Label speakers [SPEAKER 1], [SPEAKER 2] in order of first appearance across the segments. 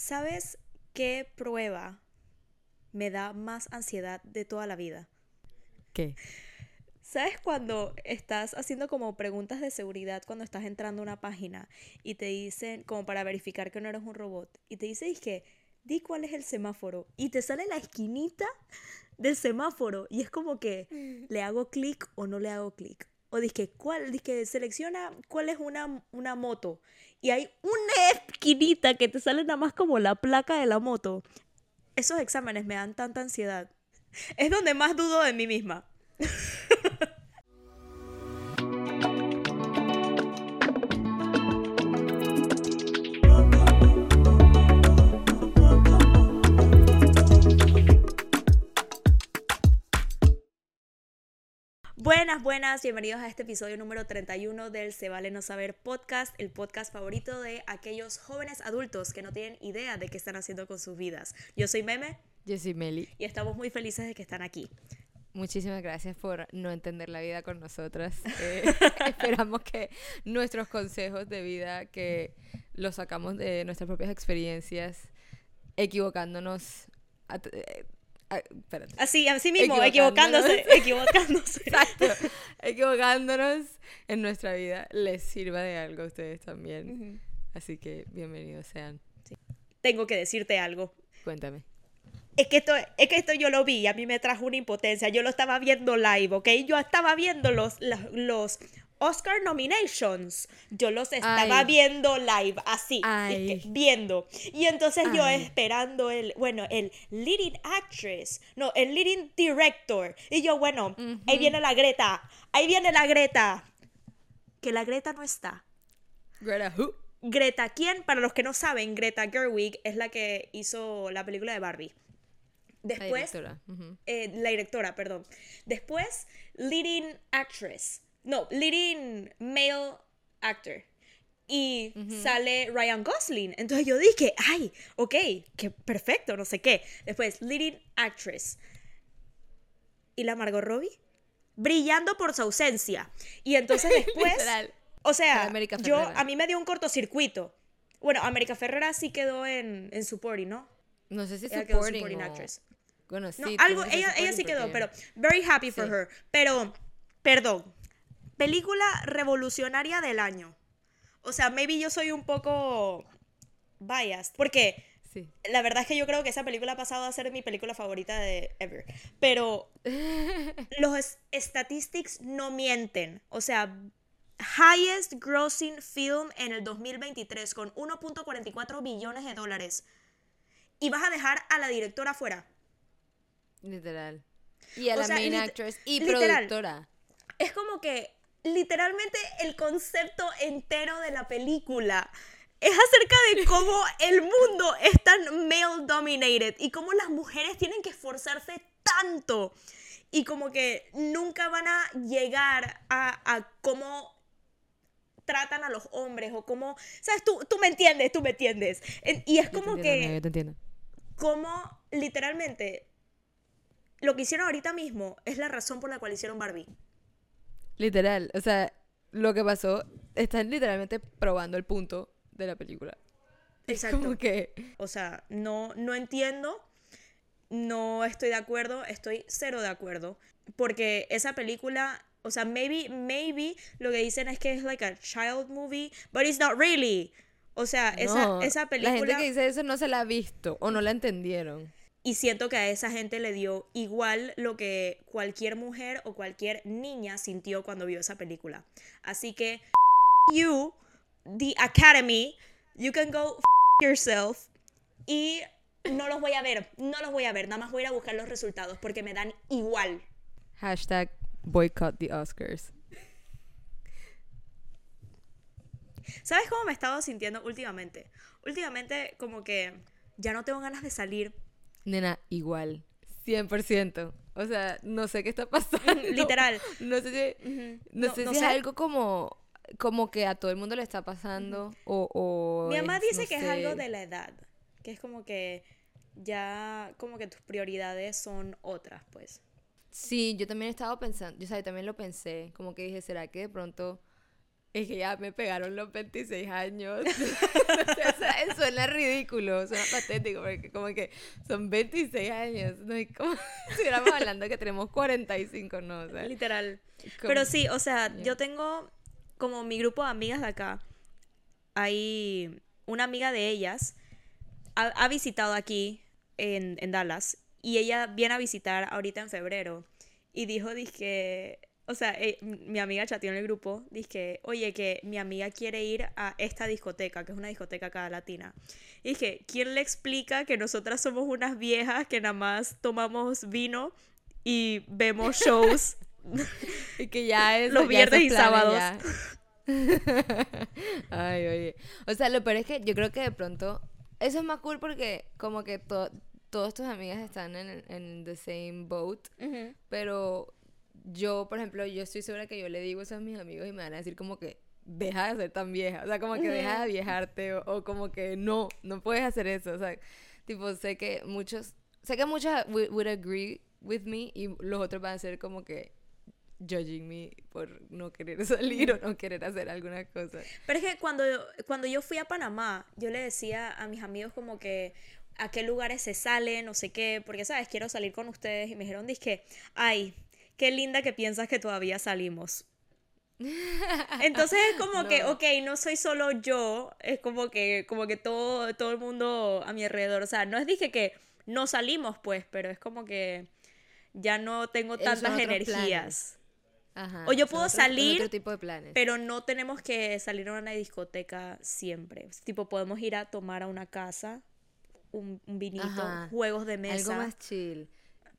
[SPEAKER 1] ¿Sabes qué prueba me da más ansiedad de toda la vida?
[SPEAKER 2] ¿Qué?
[SPEAKER 1] ¿Sabes cuando estás haciendo como preguntas de seguridad cuando estás entrando a una página y te dicen, como para verificar que no eres un robot, y te dice, que di cuál es el semáforo, y te sale la esquinita del semáforo, y es como que le hago clic o no le hago clic. O dice, ¿cuál? Dice, selecciona cuál es una, una moto. Y hay una esquinita que te sale nada más como la placa de la moto. Esos exámenes me dan tanta ansiedad. Es donde más dudo de mí misma. Buenas, buenas, bienvenidos a este episodio número 31 del Se Vale No Saber podcast, el podcast favorito de aquellos jóvenes adultos que no tienen idea de qué están haciendo con sus vidas. Yo soy Meme.
[SPEAKER 2] Yo soy Meli.
[SPEAKER 1] Y estamos muy felices de que están aquí.
[SPEAKER 2] Muchísimas gracias por no entender la vida con nosotras. Eh, esperamos que nuestros consejos de vida, que los sacamos de nuestras propias experiencias, equivocándonos, Ah,
[SPEAKER 1] así, así mismo, equivocándose, equivocándose.
[SPEAKER 2] Exacto, equivocándonos en nuestra vida les sirva de algo a ustedes también. Así que bienvenidos sean.
[SPEAKER 1] Tengo que decirte algo.
[SPEAKER 2] Cuéntame.
[SPEAKER 1] Es que, esto, es que esto yo lo vi a mí me trajo una impotencia. Yo lo estaba viendo live, ¿ok? Yo estaba viendo los, los Oscar nominations, yo los estaba viendo live, así, viendo. Y entonces yo esperando el, bueno, el leading actress, no, el leading director. Y yo, bueno, ahí viene la Greta, ahí viene la Greta. Que la Greta no está.
[SPEAKER 2] Greta, who?
[SPEAKER 1] Greta, ¿quién? Para los que no saben, Greta Gerwig es la que hizo la película de Barbie. Después, la directora, eh, la directora perdón. Después, leading actress no, leading male actor. Y sale Ryan Gosling. Entonces yo dije, ay, ok, qué perfecto, no sé qué. Después, leading actress. ¿Y la Margot Robbie? Brillando por su ausencia. Y entonces después... o sea, yo, a mí me dio un cortocircuito. Bueno, América Ferrera sí quedó en, en supporting, ¿no?
[SPEAKER 2] No sé si ella supporting, quedó actress.
[SPEAKER 1] Bueno, sí. algo, ella, ella sí quedó, pero very happy for her. Pero, perdón, película revolucionaria del año. O sea, maybe yo soy un poco biased. Porque sí. la verdad es que yo creo que esa película ha pasado a ser mi película favorita de ever. Pero los statistics no mienten. O sea, highest grossing film en el 2023 con 1.44 billones de dólares. Y vas a dejar a la directora fuera.
[SPEAKER 2] Literal. Y a la main actress y productora.
[SPEAKER 1] Es como que literalmente el concepto entero de la película. Es acerca de cómo el mundo es tan male dominated y cómo las mujeres tienen que esforzarse tanto y como que nunca van a llegar a, cómo tratan a los hombres o cómo, sabes, tú, tú me entiendes, tú me entiendes. Y es como que...
[SPEAKER 2] yo te entiendo.
[SPEAKER 1] Como literalmente lo que hicieron ahorita mismo es la razón por la cual hicieron Barbie.
[SPEAKER 2] Literal, o sea, lo que pasó, están literalmente probando el punto de la película. Exacto. como que...
[SPEAKER 1] O sea, no, no entiendo, no estoy de acuerdo, estoy cero de acuerdo, porque esa película, o sea, maybe, maybe lo que dicen es que es like a child movie, but it's not really. O sea, esa, esa película...
[SPEAKER 2] La gente que dice eso no se la ha visto o no la entendieron.
[SPEAKER 1] Y siento que a esa gente le dio igual lo que cualquier mujer o cualquier niña sintió cuando vio esa película. Así que, you, the Academy, you can go yourself. Y no los voy a ver, no los voy a ver, nada más voy a ir a buscar los resultados porque me dan igual.
[SPEAKER 2] Hashtag boycott the Oscars.
[SPEAKER 1] ¿Sabes cómo me he estado sintiendo últimamente? Últimamente como que ya no tengo ganas de salir
[SPEAKER 2] Nena, igual. 100%. O sea, no sé qué está pasando.
[SPEAKER 1] Literal.
[SPEAKER 2] No sé si, no, sé si es algo como, como que a todo el mundo le está pasando o...
[SPEAKER 1] Mi mamá dice que es algo de la edad. Que es como que ya como que tus prioridades son otras, pues.
[SPEAKER 2] Sí, yo también he estado pensando, yo también lo pensé, como que dije, ¿será que de pronto es que ya me pegaron los 26 años. o sea, suena ridículo, suena patético, porque como que son 26 años, no es como si estuviéramos hablando que tenemos 45, no, o sea,
[SPEAKER 1] Literal. Pero sí, o sea, yo tengo como mi grupo de amigas de acá, hay una amiga de ellas, ha, visitado aquí en, en Dallas, y ella viene a visitar ahorita en febrero, y dijo, dije o sea, eh, mi amiga chateó en el grupo, dije, oye, que mi amiga quiere ir a esta discoteca, que es una discoteca acá latina. Y dije, ¿quién le explica que nosotras somos unas viejas que nada más tomamos vino y vemos shows?
[SPEAKER 2] y que ya es
[SPEAKER 1] los viernes y sábados.
[SPEAKER 2] Ay, oye. O sea, lo peor es que yo creo que de pronto eso es más cool porque como que todas tus amigas están en, en the same boat, pero yo, por ejemplo, yo estoy segura que yo le digo eso a mis amigos y me van a decir como que deja de ser tan vieja, o sea, como que deja de viejarte o, como que no, no puedes hacer eso, o sea, tipo, sé que muchos, sé que muchos would agree with me y los otros van a ser como que judging me por no querer salir o no querer hacer alguna cosa.
[SPEAKER 1] Pero es que cuando, cuando yo fui a Panamá, yo le decía a mis amigos como que a qué lugares se salen, no sé qué, porque, ¿sabes? Quiero salir con ustedes y me dijeron, que ay, qué linda que piensas que todavía salimos. Entonces es como que, ok, no soy solo yo, es como que, como que todo, todo el mundo a mi alrededor, o sea, no es dije que no salimos pues, pero es como que ya no tengo tantas energías. o yo puedo salir,
[SPEAKER 2] tipo de planes.
[SPEAKER 1] pero no tenemos que salir a una discoteca siempre. Tipo, podemos ir a tomar a una casa, un, vinito, juegos de mesa.
[SPEAKER 2] Algo más chill.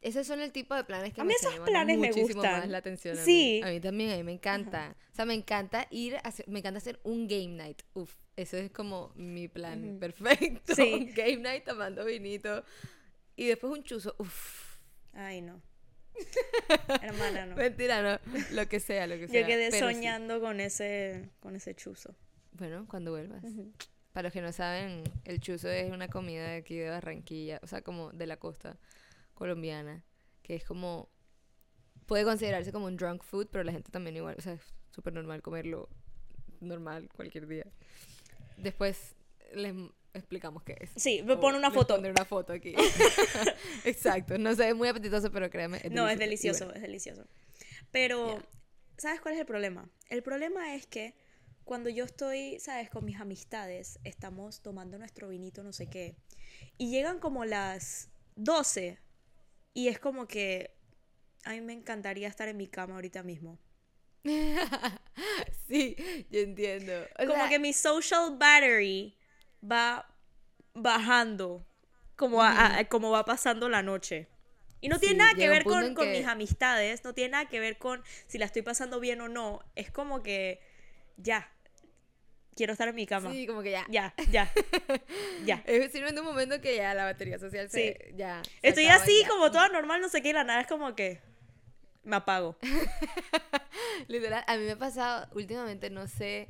[SPEAKER 2] Esos son el tipo de planes que
[SPEAKER 1] a mí esos planes me gustan.
[SPEAKER 2] más la atención. A
[SPEAKER 1] sí.
[SPEAKER 2] Mí. A mí también, a mí me encanta. O sea, me encanta ir, a hacer, me encanta hacer un game night. Uf, eso es como mi plan perfecto. Sí. Un game night tomando vinito. Y después un chuzo. Uf.
[SPEAKER 1] Ay, no. Hermana, no.
[SPEAKER 2] Mentira, no. Lo que sea, lo que sea.
[SPEAKER 1] Yo quedé soñando con ese con ese chuzo.
[SPEAKER 2] Bueno, cuando vuelvas. Para los que no saben, el chuzo es una comida de aquí de Barranquilla, o sea, como de la costa colombiana, que es como, puede considerarse como un drunk food, pero la gente también igual, o sea, es súper normal comerlo normal cualquier día. Después les explicamos qué es.
[SPEAKER 1] Sí, me pone una foto.
[SPEAKER 2] una foto aquí. Exacto, no sé, es muy apetitoso, pero créeme.
[SPEAKER 1] no, es delicioso, es delicioso. Pero, ¿sabes cuál es el problema? El problema es que cuando yo estoy, ¿sabes? Con mis amistades, estamos tomando nuestro vinito, no sé qué, y llegan como las 12 y es como que a mí me encantaría estar en mi cama ahorita mismo.
[SPEAKER 2] sí, yo entiendo.
[SPEAKER 1] como que mi social battery va bajando como, como va pasando la noche. Y no tiene nada que ver con, con mis amistades, no tiene nada que ver con si la estoy pasando bien o no. Es como que ya, quiero estar en mi cama.
[SPEAKER 2] Sí, como que ya.
[SPEAKER 1] Ya, ya. ya.
[SPEAKER 2] Es simplemente un momento que ya la batería social se. Sí. Ya.
[SPEAKER 1] Estoy así, como toda normal, no sé qué, la nada es como que. Me apago.
[SPEAKER 2] Literal, a mí me ha pasado últimamente, no sé.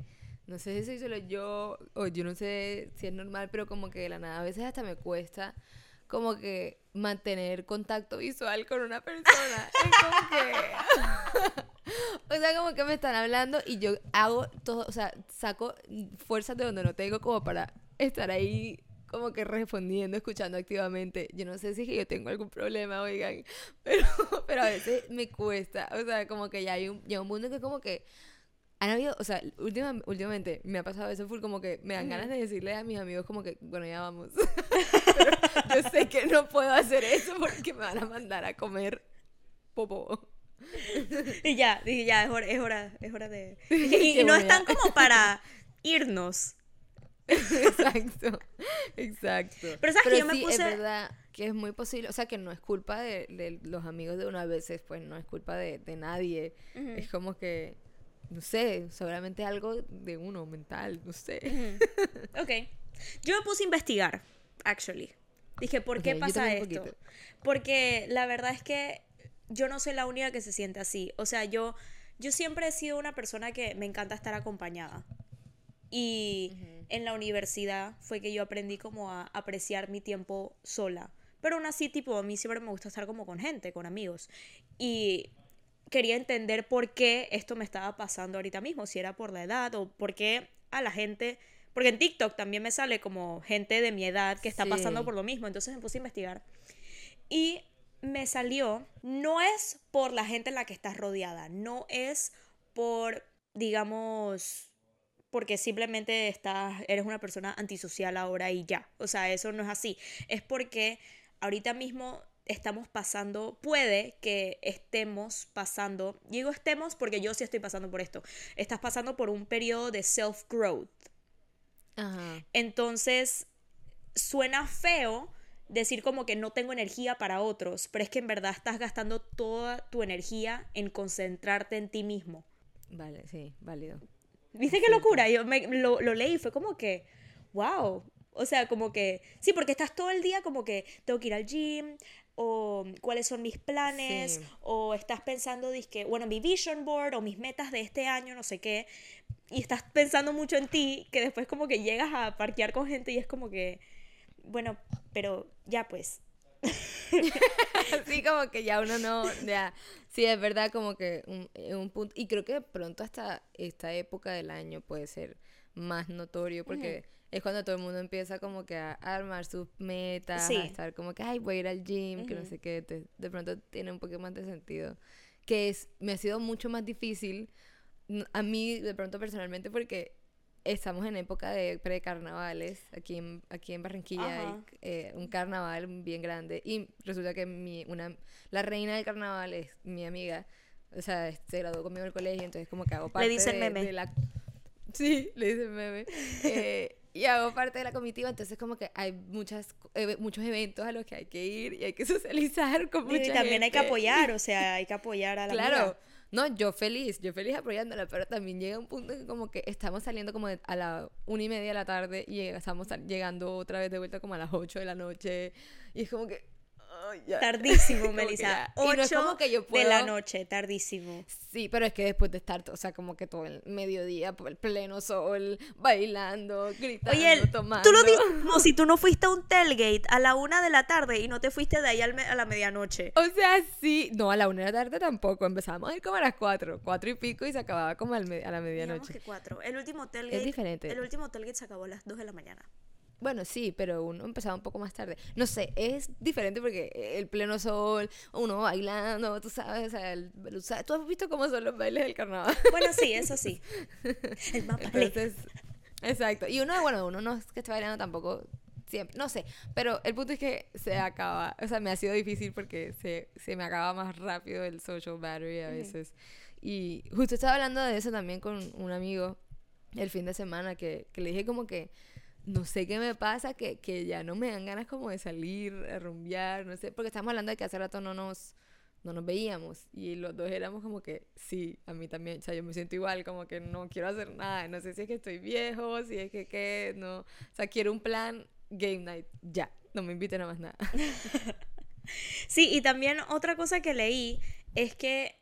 [SPEAKER 2] No sé si soy solo yo, o yo no sé si es normal, pero como que de la nada a veces hasta me cuesta como que mantener contacto visual con una persona. es como que. o sea, como que me están hablando y yo hago todo, o sea, saco fuerzas de donde no tengo como para estar ahí como que respondiendo, escuchando activamente. Yo no sé si yo tengo algún problema, oigan, pero, pero a veces me cuesta. O sea, como que ya hay un, ya un mundo que como que han habido, o sea, últimamente me ha pasado eso full como que me dan ganas de decirle a mis amigos como que, bueno, ya vamos. Pero yo sé que no puedo hacer eso porque me van a mandar a comer popo.
[SPEAKER 1] y ya, dije, ya, es hora, es hora, es hora de... Y, no están como para irnos.
[SPEAKER 2] exacto, exacto.
[SPEAKER 1] Pero sabes que yo me puse...
[SPEAKER 2] es verdad que es muy posible, o sea, que no es culpa de, los amigos de una vez, pues no es culpa de, nadie. Es como que no sé, seguramente algo de uno mental, no sé.
[SPEAKER 1] ok. Yo me puse a investigar, actually. Dije, ¿por qué pasa esto? Porque la verdad es que yo no soy la única que se siente así. O sea, yo, yo siempre he sido una persona que me encanta estar acompañada. Y en la universidad fue que yo aprendí como a apreciar mi tiempo sola. Pero aún así, tipo, a mí siempre me gusta estar como con gente, con amigos. Y quería entender por qué esto me estaba pasando ahorita mismo, si era por la edad o por qué a la gente, porque en TikTok también me sale como gente de mi edad que está pasando por lo mismo, entonces me puse a investigar. Y me salió, no es por la gente en la que estás rodeada, no es por, digamos, porque simplemente estás, eres una persona antisocial ahora y ya. O sea, eso no es así. Es porque ahorita mismo estamos pasando, puede que estemos pasando, digo estemos porque yo sí estoy pasando por esto, estás pasando por un periodo de self-growth. Entonces, suena feo decir como que no tengo energía para otros, pero es que en verdad estás gastando toda tu energía en concentrarte en ti mismo.
[SPEAKER 2] Vale, sí, válido.
[SPEAKER 1] ¿Viste qué locura? Yo me, lo, lo leí y fue como que, wow, o sea, como que, sí, porque estás todo el día como que tengo que ir al gym, o cuáles son mis planes, o estás pensando, que bueno, mi vision board, o mis metas de este año, no sé qué, y estás pensando mucho en ti, que después como que llegas a parquear con gente y es como que, bueno, pero ya pues.
[SPEAKER 2] sí, como que ya uno no, ya, sí, es verdad como que un, un punto, y creo que pronto hasta esta época del año puede ser más notorio porque es cuando todo el mundo empieza como que a armar sus metas, a estar como que, ay, voy a ir al gym, que no sé qué, de pronto tiene un poco más de sentido, que es, me ha sido mucho más difícil a mí de pronto personalmente porque estamos en época de precarnavales. Aquí en, aquí en Barranquilla hay eh, un carnaval bien grande. Y resulta que mi, una, la reina del carnaval es mi amiga. O sea, se graduó conmigo en el colegio, entonces como que hago parte
[SPEAKER 1] le dicen meme.
[SPEAKER 2] de la... Sí, le dicen meme. Eh, y hago parte de la comitiva, entonces como que hay muchas muchos eventos a los que hay que ir y hay que socializar con mucha
[SPEAKER 1] Y también hay que apoyar, o sea, hay que apoyar a la
[SPEAKER 2] Claro. No, yo feliz, yo feliz apoyándola, pero también llega un punto que como que estamos saliendo como a la una y media de la tarde y estamos llegando otra vez de vuelta como a las ocho de la noche y es como que,
[SPEAKER 1] Tardísimo, Melissa. 8 que yo de la noche, tardísimo.
[SPEAKER 2] Sí, pero es que después de estar, o sea, como que todo el mediodía, el pleno sol, bailando, gritando, Oye, tomando.
[SPEAKER 1] Tú lo dices como si tú no fuiste a un tailgate a la una de la tarde y no te fuiste de ahí a la medianoche.
[SPEAKER 2] O sea, sí. No, a la una de la tarde tampoco. Empezamos a ir como a las cuatro, cuatro y pico y se acababa como a la medianoche.
[SPEAKER 1] que cuatro. El último tailgate. Es diferente. El último tailgate se acabó a las dos de la mañana.
[SPEAKER 2] Bueno, sí, pero uno empezaba un poco más tarde. No sé, es diferente porque el pleno sol, uno bailando, tú sabes, o sea, el, tú has visto cómo son los bailes del carnaval.
[SPEAKER 1] Bueno, sí, eso sí. El mapa Entonces,
[SPEAKER 2] exacto. Y uno, bueno, uno no es que esté bailando tampoco siempre, no sé, pero el punto es que se acaba, o sea, me ha sido difícil porque se, se me acaba más rápido el social battery a veces. Y justo estaba hablando de eso también con un amigo el fin de semana que, que le dije como que no sé qué me pasa, que, que, ya no me dan ganas como de salir, a rumbear, no sé, porque estamos hablando de que hace rato no nos, no nos veíamos y los dos éramos como que, sí, a mí también, o sea, yo me siento igual, como que no quiero hacer nada, no sé si es que estoy viejo, si es que qué, no, o sea, quiero un plan game night, ya, no me inviten a más nada.
[SPEAKER 1] sí, y también otra cosa que leí es que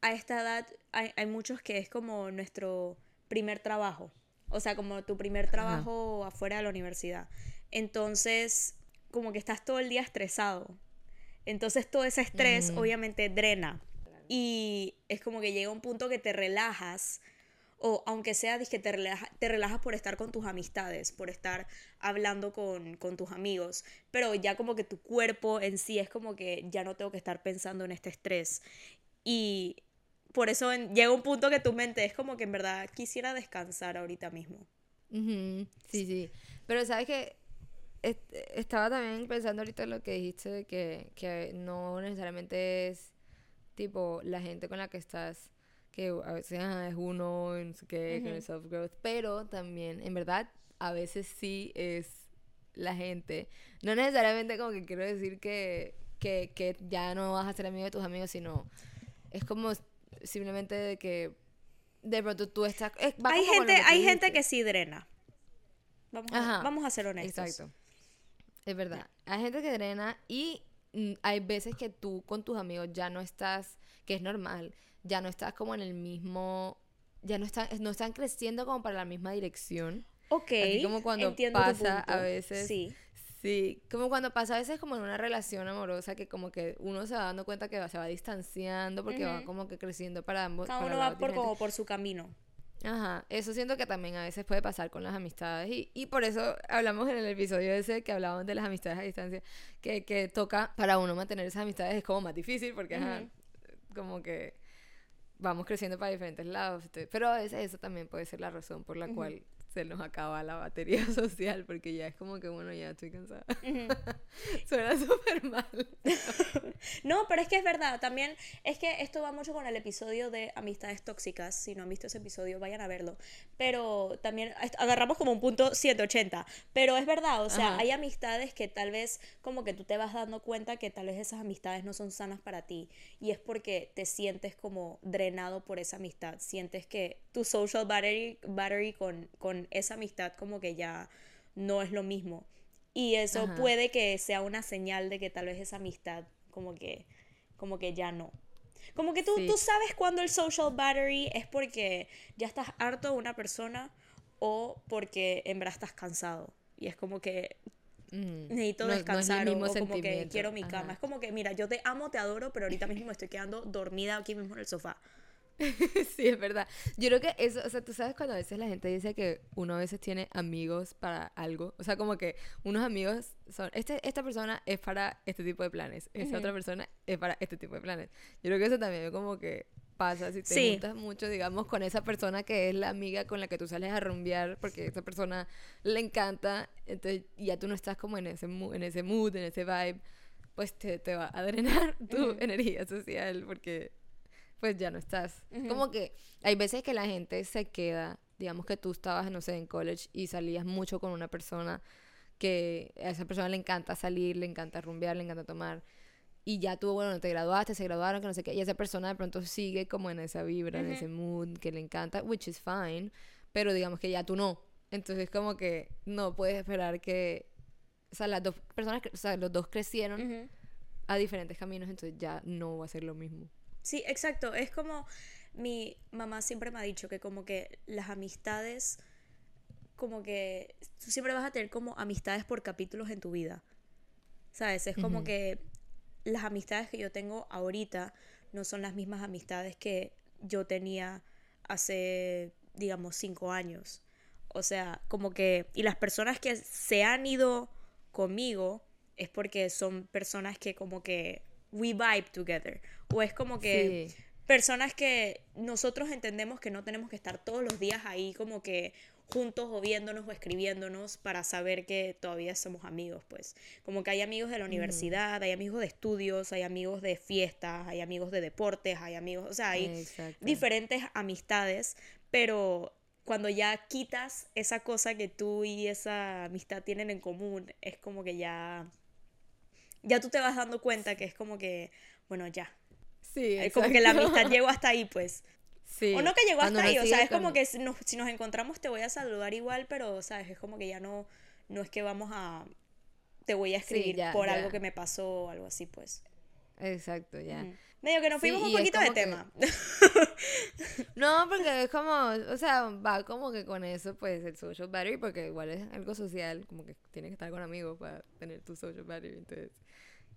[SPEAKER 1] a esta edad hay, hay muchos que es como nuestro primer trabajo. O sea, como tu primer trabajo afuera de la universidad. Entonces, como que estás todo el día estresado. Entonces, todo ese estrés obviamente drena. Y es como que llega un punto que te relajas. O aunque sea que te, te relajas por estar con tus amistades, por estar hablando con, con tus amigos. Pero ya como que tu cuerpo en sí es como que ya no tengo que estar pensando en este estrés. Y por eso llega un punto que tu mente es como que en verdad quisiera descansar ahorita mismo.
[SPEAKER 2] Sí, sí. Pero sabes que estaba también pensando ahorita en lo que dijiste de que, que no necesariamente es tipo la gente con la que estás que a veces es uno, no sé qué, con el self-growth, pero también, en verdad, a veces sí es la gente. No necesariamente como que quiero decir que, que, que ya no vas a ser amigo de tus amigos, sino es como simplemente de que de pronto tú estás...
[SPEAKER 1] hay gente, hay gente que sí drena. Vamos, a, vamos a ser honestos. Exacto.
[SPEAKER 2] Es verdad. Hay gente que drena y mm, hay veces que tú con tus amigos ya no estás, que es normal, ya no estás como en el mismo, ya no están, no están creciendo como para la misma dirección.
[SPEAKER 1] Ok.
[SPEAKER 2] Así como cuando pasa a veces. Sí. Sí, como cuando pasa a veces como en una relación amorosa que como que uno se va dando cuenta que se va distanciando porque va como que creciendo para ambos.
[SPEAKER 1] Cada uno va por, como por su camino.
[SPEAKER 2] Ajá, eso siento que también a veces puede pasar con las amistades y, y por eso hablamos en el episodio ese que hablábamos de las amistades a distancia, que, que toca para uno mantener esas amistades es como más difícil porque ajá, como que vamos creciendo para diferentes lados, pero a veces eso también puede ser la razón por la cual se nos acaba la batería social porque ya es como que, bueno, ya estoy cansada. Suena súper mal.
[SPEAKER 1] no, pero es que es verdad. También es que esto va mucho con el episodio de amistades tóxicas. Si no han visto ese episodio, vayan a verlo. Pero también agarramos como un punto 180. Pero es verdad, o sea, hay amistades que tal vez como que tú te vas dando cuenta que tal vez esas amistades no son sanas para ti. Y es porque te sientes como drenado por esa amistad. Sientes que tu social battery, battery con, con esa amistad como que ya no es lo mismo. Y eso puede que sea una señal de que tal vez esa amistad como que, como que ya no. Como que tú, tú sabes cuando el social battery es porque ya estás harto de una persona o porque en verdad estás cansado. Y es como que mm. necesito descansar o, como que quiero mi cama. Es como que, mira, yo te amo, te adoro, pero ahorita mismo me estoy quedando dormida aquí mismo en el sofá.
[SPEAKER 2] sí, es verdad. Yo creo que eso, o sea, tú sabes cuando a veces la gente dice que uno a veces tiene amigos para algo, o sea, como que unos amigos son, este, esta persona es para este tipo de planes, esta otra persona es para este tipo de planes. Yo creo que eso también como que pasa si te juntas mucho, digamos, con esa persona que es la amiga con la que tú sales a rumbear porque esa persona le encanta, entonces ya tú no estás como en ese, en ese mood, en ese vibe, pues te, te va a drenar tu energía social porque pues ya no estás. Como que hay veces que la gente se queda, digamos que tú estabas, no sé, en college y salías mucho con una persona que a esa persona le encanta salir, le encanta rumbear, le encanta tomar. Y ya tú, bueno, te graduaste, se graduaron, que no sé qué. Y esa persona de pronto sigue como en esa vibra, en ese mood que le encanta, which is fine. Pero digamos que ya tú no. Entonces, como que no puedes esperar que. O sea, las dos personas, o sea, los dos crecieron a diferentes caminos, entonces ya no va a ser lo mismo.
[SPEAKER 1] Sí, exacto. Es como mi mamá siempre me ha dicho que como que las amistades, como que tú siempre vas a tener como amistades por capítulos en tu vida. ¿Sabes? Es como que las amistades que yo tengo ahorita no son las mismas amistades que yo tenía hace, digamos, cinco años. O sea, como que... Y las personas que se han ido conmigo es porque son personas que como que we vibe together. O es como que personas que nosotros entendemos que no tenemos que estar todos los días ahí como que juntos o viéndonos o escribiéndonos para saber que todavía somos amigos, pues. Como que hay amigos de la universidad, hay amigos de estudios, hay amigos de fiestas, hay amigos de deportes, hay amigos, o sea, hay diferentes amistades, pero cuando ya quitas esa cosa que tú y esa amistad tienen en común, es como que ya ya tú te vas dando cuenta que es como que, bueno, ya. Sí, exacto. Como que la amistad llegó hasta ahí, pues. Sí. O no que llegó hasta ahí, o sea, es como que si nos, si nos, encontramos te voy a saludar igual, pero, ¿sabes? Es como que ya no, no es que vamos a, te voy a escribir por algo que me pasó o algo así, pues.
[SPEAKER 2] Exacto, ya.
[SPEAKER 1] Medio que nos fuimos un poquito de tema.
[SPEAKER 2] no, porque es como, o sea, va como que con eso, pues, el social battery, porque igual es algo social, como que tienes que estar con amigos para tener tu social battery, entonces,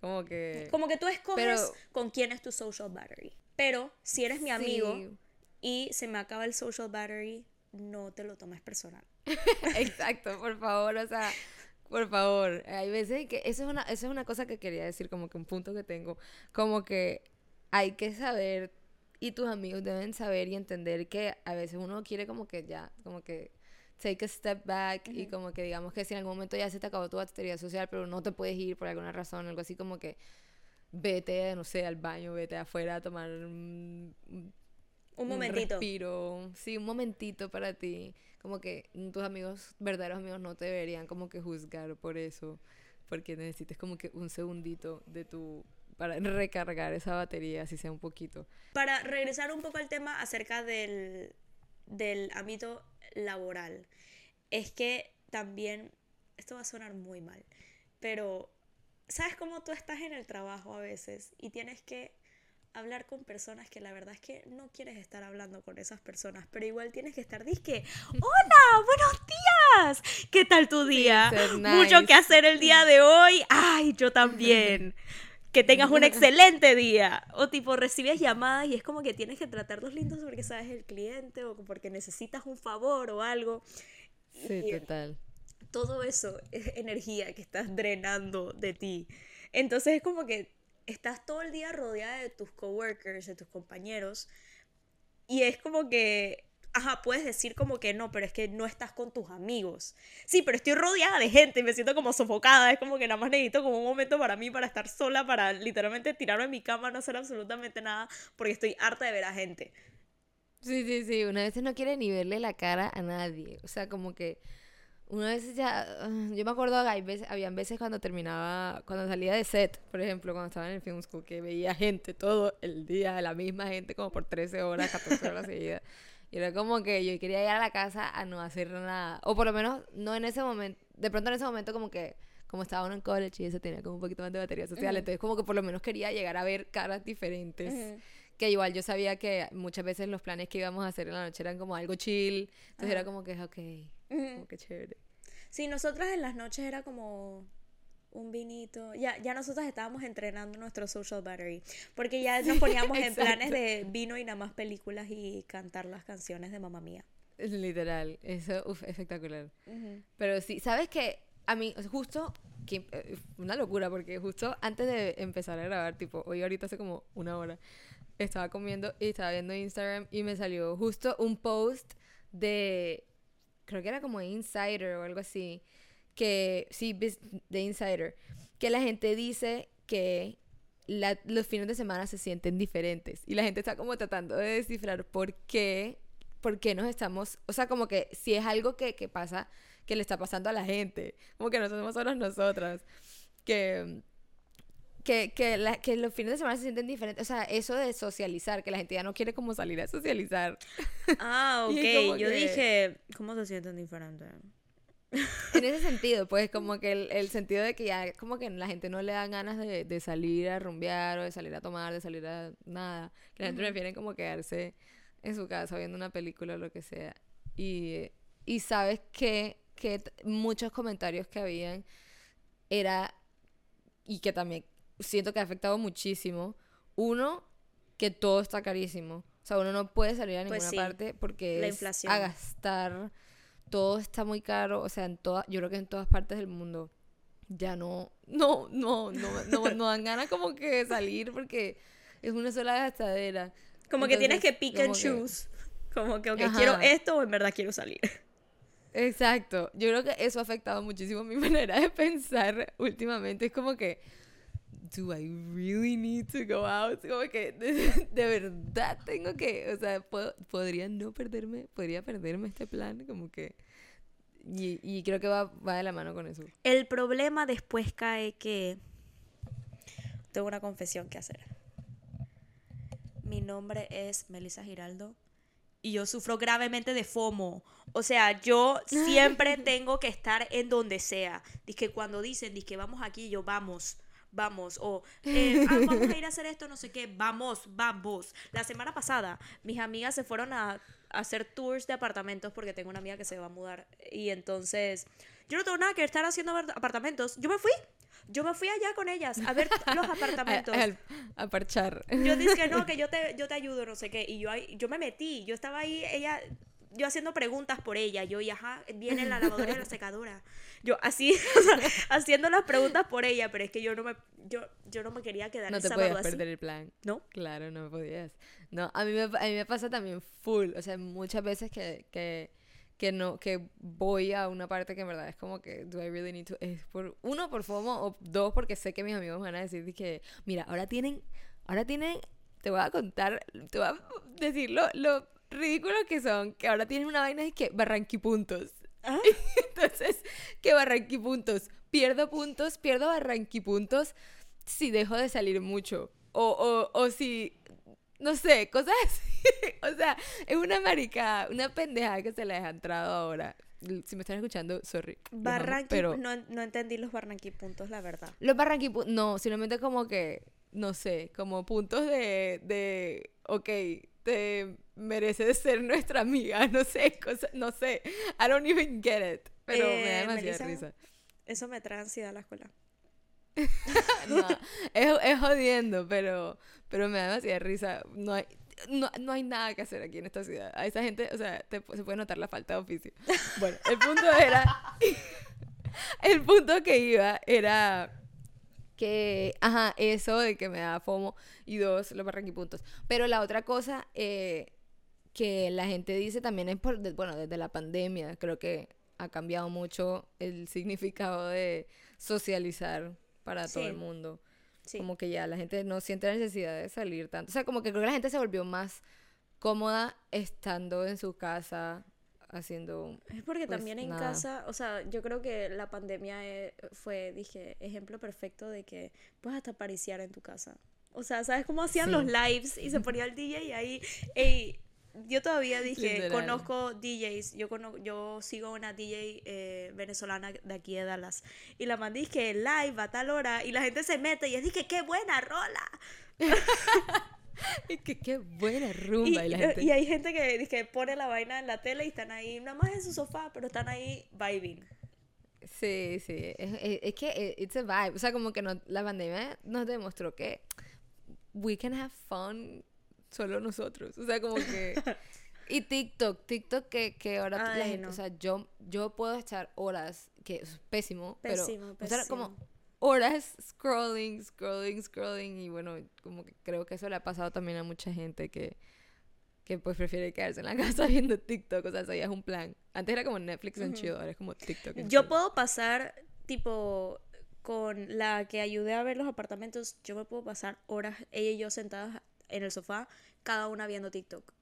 [SPEAKER 2] como que...
[SPEAKER 1] Como que tú escoges con quién es tu social battery. Pero, si eres mi amigo y se me acaba el social battery, no te lo tomes personal.
[SPEAKER 2] Exacto, por favor, o sea, por favor. Hay veces que eso es una eso es una cosa que quería decir como que un punto que tengo, como que hay que saber y tus amigos deben saber y entender que a veces uno quiere como que ya, como que take a step back y como que digamos que si en algún momento ya se te acabó tu batería social, pero no te puedes ir por alguna razón, algo así como que vete, no sé, al baño, vete afuera a tomar un,
[SPEAKER 1] un momentito.
[SPEAKER 2] respiro, sí, un momentito para ti. Como que tus amigos, verdaderos amigos, no te deberían como que juzgar por eso, porque necesites como que un segundito de tu para recargar esa batería, si sea un poquito.
[SPEAKER 1] Para regresar un poco al tema acerca del, del ámbito laboral, es que también, esto va a sonar muy mal, pero ¿sabes cómo tú estás en el trabajo a veces y tienes que hablar con personas que la verdad es que no quieres estar hablando con esas personas, pero igual tienes que estar disque, hola, buenos días? ¿Qué tal tu día? Mucho que hacer el día de hoy. Ay, yo también. que tengas un excelente día. O tipo, recibes llamadas y es como que tienes que tratarlos lindos porque sabes el cliente o porque necesitas un favor o algo.
[SPEAKER 2] Sí, total.
[SPEAKER 1] Todo eso es energía que estás drenando de ti. Entonces es como que estás todo el día rodeada de tus coworkers, de tus compañeros. Y es como que ajá, puedes decir como que no, pero es que no estás con tus amigos. Sí, pero estoy rodeada de gente y me siento como sofocada. Es como que nada más necesito como un momento para mí, para estar sola, para literalmente tirarme en mi cama, no hacer absolutamente nada, porque estoy harta de ver a gente.
[SPEAKER 2] Sí, sí, sí. Una vez no quiere ni verle la cara a nadie. O sea, como que una vez ya, ah, yo me acuerdo, hay veces, habían veces cuando terminaba, cuando salía de set, por ejemplo, cuando estaba en el film school, que veía gente todo el día, la misma gente como por 13 horas, 14 horas seguidas. Y era como que yo quería ir a la casa a no hacer nada. O por lo menos no en ese momento. De pronto en ese momento como que como estaba uno en college y eso tenía como un poquito más de batería social. Entonces como que por lo menos quería llegar a ver caras diferentes. Que igual yo sabía que muchas veces los planes que íbamos a hacer en la noche eran como algo chill. Entonces era como que, ok, como que chévere.
[SPEAKER 1] Sí, nosotras en las noches era como un vinito. Ya, ya nosotros estábamos entrenando nuestro social battery. Porque ya nos poníamos en planes de vino y nada más películas y cantar las canciones de mamá mía.
[SPEAKER 2] Literal, eso, uff, espectacular. Pero sí, ¿sabes qué? A mí, justo, que, eh, una locura, porque justo antes de empezar a grabar, tipo, hoy ahorita hace como una hora, estaba comiendo y estaba viendo Instagram y me salió justo un post de, creo que era como Insider o algo así, que, sí, de Insider, que la gente dice que los fines de semana se sienten diferentes. Y la gente está como tratando de descifrar por qué, por qué nos estamos, o sea, como que si es algo que, que pasa, que le está pasando a la gente, como que no somos solo nosotras, que... Que, que, que, los fines de semana se sienten diferentes. O sea, eso de socializar, que la gente ya no quiere como salir a socializar.
[SPEAKER 1] Ah, ok. Yo dije, ¿cómo se sienten diferentes?
[SPEAKER 2] En ese sentido, pues como que el, sentido de que ya como que la gente no le dan ganas de, salir a rumbear o de salir a tomar, de salir a nada. Que la gente prefiere como quedarse en su casa viendo una película o lo que sea. Y, y sabes que, que muchos comentarios que habían era, y que también siento que ha afectado muchísimo, uno, que todo está carísimo. O sea, uno no puede salir a pues ninguna parte porque la inflación. a gastar todo está muy caro, o sea, en todas, yo creo que en todas partes del mundo ya no, no, no, no, no, no dan ganas como que salir porque es una sola gastadera.
[SPEAKER 1] Como que tienes que pick and choose. Como que, ok, quiero esto o en verdad quiero salir.
[SPEAKER 2] Exacto. Yo creo que eso ha afectado muchísimo mi manera de pensar últimamente. Es como que, do I really need to go out? Como que, de, de verdad tengo que, o sea, podría no perderme, podría perderme este plan, como que... Y, y creo que va, va de la mano con eso.
[SPEAKER 1] El problema después cae que... Tengo una confesión que hacer. Mi nombre es Melissa Giraldo y yo sufro gravemente de FOMO. O sea, yo siempre tengo que estar en donde sea. Dice que cuando dicen, dice que vamos aquí, yo vamos vamos. O eh, ah, vamos a ir a hacer esto, no sé qué, vamos, vamos. La semana pasada, mis amigas se fueron a, hacer tours de apartamentos porque tengo una amiga que se va a mudar. Y entonces, yo no tengo nada que estar haciendo apartamentos. Yo me fui. Yo me fui allá con ellas a ver los apartamentos.
[SPEAKER 2] a, parchar.
[SPEAKER 1] Yo dije no, que yo te, yo te ayudo, no sé qué. Y yo, yo me metí. Yo estaba ahí, ella yo haciendo preguntas por ella, yo, y ajá, viene la lavadora y la secadora. Yo así, haciendo las preguntas por ella, pero es que yo no me, yo, yo no me quería quedar
[SPEAKER 2] No te podías perder el plan.
[SPEAKER 1] ¿No?
[SPEAKER 2] Claro, no podías. No, a mí me, a mí me pasa también full, o sea, muchas veces que, que, que no, que voy a una parte que en verdad es como que, do I really need to, es por, uno, por FOMO, o dos, porque sé que mis amigos me van a decir que, mira, ahora tienen, ahora tienen, te voy a contar, te voy a decir lo, lo ridículos que son, que ahora tienen una vaina y que barranquipuntos. ¿Ah? Entonces, que barranquipuntos. Pierdo puntos, pierdo barranquipuntos si dejo de salir mucho. O, o, o si, no sé, cosas así. o sea, es una marica, una pendejada que se le ha entrado ahora. Si me están escuchando, sorry.
[SPEAKER 1] Barranqui, pero... no, no entendí los barranquipuntos, la verdad.
[SPEAKER 2] Los barranquipuntos, no, simplemente como que, no sé, como puntos de, de, ok, te merece ser nuestra amiga, no sé, cosa, no sé, I don't even get it. Pero me da eh, demasiada risa.
[SPEAKER 1] Eso me trae ansiedad a la escuela.
[SPEAKER 2] no, es, es, jodiendo, pero, pero me da demasiada risa. No hay, no, no, hay nada que hacer aquí en esta ciudad. A esa gente, o sea, se puede notar la falta de oficio. Bueno, el punto era. el punto que iba era que, ajá, eso de que me da FOMO y dos, los barranquipuntos. Pero la otra cosa eh, que la gente dice también es por, bueno, desde la pandemia, creo que ha cambiado mucho el significado de socializar para todo el mundo. Como que ya la gente no siente la necesidad de salir tanto. O sea, como que creo que la gente se volvió más cómoda estando en su casa haciendo...
[SPEAKER 1] Es porque pues, también en casa, o sea, yo creo que la pandemia eh, fue, dije, ejemplo perfecto de que puedes hasta pariciar en tu casa. O sea, ¿sabes cómo hacían los lives? Y se ponía el DJ y ahí, ey, yo todavía dije, conozco DJs, yo yo sigo una DJ eh, venezolana de aquí de Dallas, y la mandé que live a tal hora, y la gente se mete y es dije, qué buena rola.
[SPEAKER 2] que qué buena rumba.
[SPEAKER 1] Y, y, hay gente que, que pone la vaina en la tele y están ahí, nada más en su sofá, pero están ahí vibing.
[SPEAKER 2] Sí, sí, es, es, que eh, it's a vibe, o sea, como que no, la pandemia nos demostró que we can have fun solo nosotros. O sea, como que... Y TikTok, TikTok que, que ahora o sea, yo, yo puedo echar horas, que es pésimo, pésimo pero pésimo. como horas scrolling, scrolling, scrolling y bueno, como que creo que eso le ha pasado también a mucha gente que, que pues prefiere quedarse en la casa viendo TikTok, o sea, eso ya es un plan. Antes era como Netflix en chido, ahora es como TikTok.
[SPEAKER 1] yo puedo pasar tipo con la que ayudé a ver los apartamentos, yo me puedo pasar horas ella y yo sentadas en el sofá, cada una viendo TikTok.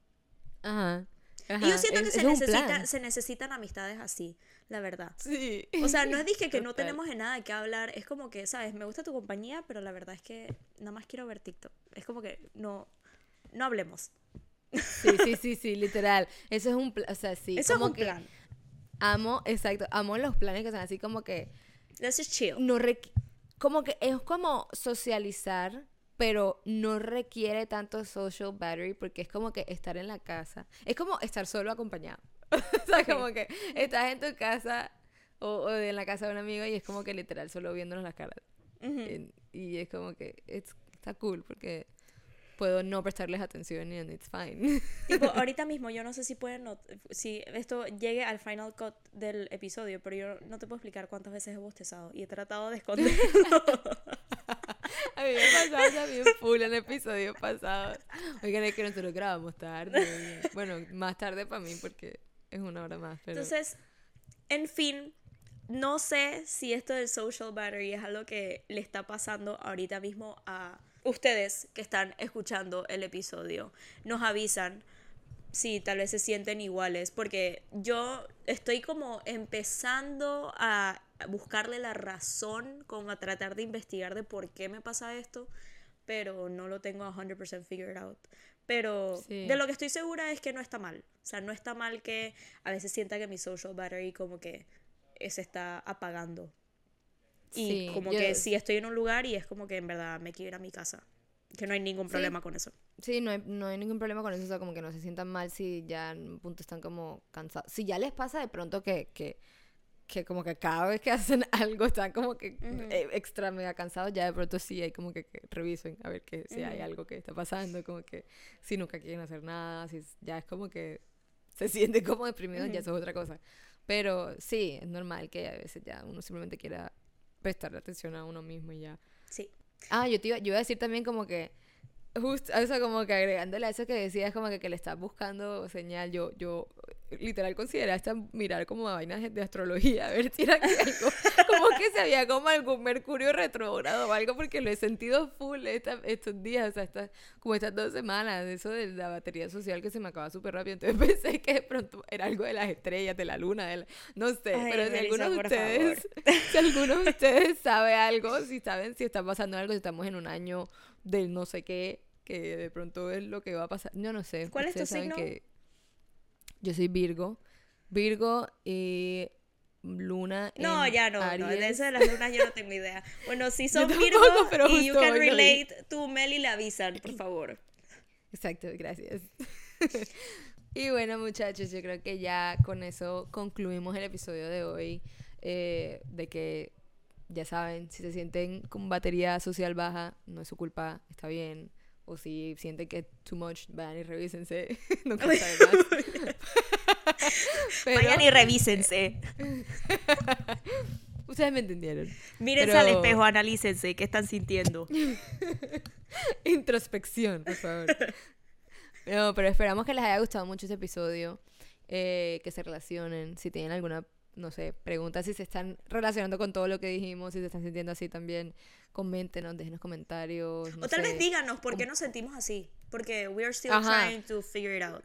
[SPEAKER 1] Ajá. Y yo siento que se, necesita, se necesitan amistades así, la verdad. Sí. O sea, no es dije que no tenemos de nada que hablar, es como que, ¿sabes? Me gusta tu compañía, pero la verdad es que nada más quiero ver TikTok. Es como que no, no hablemos.
[SPEAKER 2] Sí, sí, sí, sí, literal. Eso es un plan, o sea, sí.
[SPEAKER 1] Eso es un plan.
[SPEAKER 2] Amo, exacto, amo los planes que son así como que...
[SPEAKER 1] This is chill.
[SPEAKER 2] No como que es como socializar pero no requiere tanto social battery porque es como que estar en la casa. Es como estar solo acompañado. o sea, como que estás en tu casa o, en la casa de un amigo y es como que literal solo viéndonos las caras. y es como que está cool porque puedo no prestarles atención y it's fine.
[SPEAKER 1] Tipo, ahorita mismo yo no sé si pueden si esto llegue al final cut del episodio, pero yo no te puedo explicar cuántas veces he bostezado y he tratado de esconderlo.
[SPEAKER 2] A mí me pasaba también full en el episodio pasado. Oigan, es que nosotros grabamos tarde. Bueno, más tarde para mí porque es una hora más.
[SPEAKER 1] Entonces, en fin, no sé si esto del social battery es algo que le está pasando ahorita mismo a ustedes que están escuchando el episodio. Nos avisan si tal vez se sienten iguales, porque yo estoy como empezando a buscarle la razón, como a tratar de investigar de por qué me pasa esto, pero no lo tengo 100% figured out. Pero de lo que estoy segura es que no está mal. O sea, no está mal que a veces sienta que mi social battery como que se está apagando. Y como que si estoy en un lugar y es como que en verdad me quiero ir a mi casa. Que no hay ningún problema con eso.
[SPEAKER 2] Sí, no hay, no hay ningún problema con eso. O sea, como que no se sientan mal si ya en un punto están como cansados. Si ya les pasa de pronto que, que que como que cada vez que hacen algo están como que eh, extra mega cansados, ya de pronto sí hay como que, revisen a ver que si hay algo que está pasando, como que si nunca quieren hacer nada, si ya es como que se sienten como deprimidos, ya eso es otra cosa. Pero sí, es normal que a veces ya uno simplemente quiera prestarle atención a uno mismo y ya.
[SPEAKER 1] Sí.
[SPEAKER 2] Ah, yo, te iba, yo iba a decir también como que justo, o sea, como que agregándole a eso que decías, como que, que le estás buscando señal, yo, yo literal consideré hasta mirar como vainas de astrología, a ver si era algo, como que se había como algún mercurio retrógrado o algo, porque lo he sentido full estos días, o sea, estas, como estas dos semanas, eso de la batería social que se me acaba súper rápido, entonces pensé que de pronto era algo de las estrellas, de la luna, de no sé, pero si alguno de ustedes, si alguno de ustedes sabe algo, si saben si está pasando algo, si estamos en un año del no sé qué, que de pronto es lo que va a pasar, yo no sé.
[SPEAKER 1] ¿Cuál es tu signo? Que,
[SPEAKER 2] yo soy Virgo. Virgo y Luna.
[SPEAKER 1] No, ya no, no. De eso de las lunas yo no tengo idea. Bueno, si son Virgo pero y you can relate, tú Meli le avisan, por favor.
[SPEAKER 2] Exacto, gracias. Y bueno, muchachos, yo creo que ya con eso concluimos el episodio de hoy. Eh, de que, ya saben, si se sienten con batería social baja, no es su culpa, está bien. O si sienten que es too much, vayan y revísense. Nunca más.
[SPEAKER 1] Vayan y revísense.
[SPEAKER 2] Ustedes me entendieron.
[SPEAKER 1] Mírense al espejo, analícense qué están sintiendo.
[SPEAKER 2] Introspección, por favor. No, pero esperamos que les haya gustado mucho este episodio. Eh, que se relacionen. Si tienen alguna, no sé, pregunta, si se están relacionando con todo lo que dijimos, si se están sintiendo así también, coméntenos, déjenos comentarios.
[SPEAKER 1] o tal vez díganos por qué nos sentimos así. Porque we are still trying to figure it out.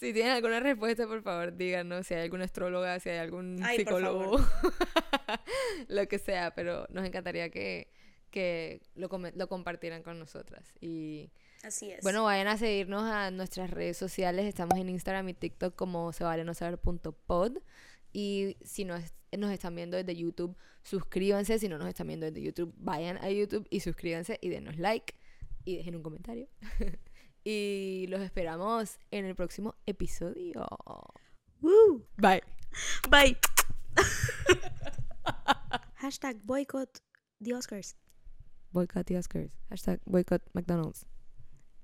[SPEAKER 2] Si tienen alguna respuesta, por favor, díganos si hay alguna astróloga, si hay algún psicólogo, lo que sea, pero nos encantaría que, que lo, lo compartieran con nosotras. Y
[SPEAKER 1] Así es.
[SPEAKER 2] Bueno, vayan a seguirnos a nuestras redes sociales. Estamos en Instagram y TikTok como se vale no saber pod. Y si nos, nos están viendo desde YouTube, suscríbanse. Si no nos están viendo desde YouTube, vayan a YouTube y suscríbanse y denos like y dejen un comentario. y los esperamos en el próximo episodio.
[SPEAKER 1] Woo.
[SPEAKER 2] Bye.
[SPEAKER 1] Bye. Hashtag boycott the Oscars.
[SPEAKER 2] Boycott the Oscars. Hashtag boycott McDonald's.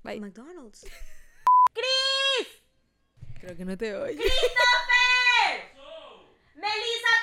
[SPEAKER 1] Bye. McDonald's.
[SPEAKER 2] ¡Chris! Creo que no te oigo.
[SPEAKER 1] ¡Grita! Melissa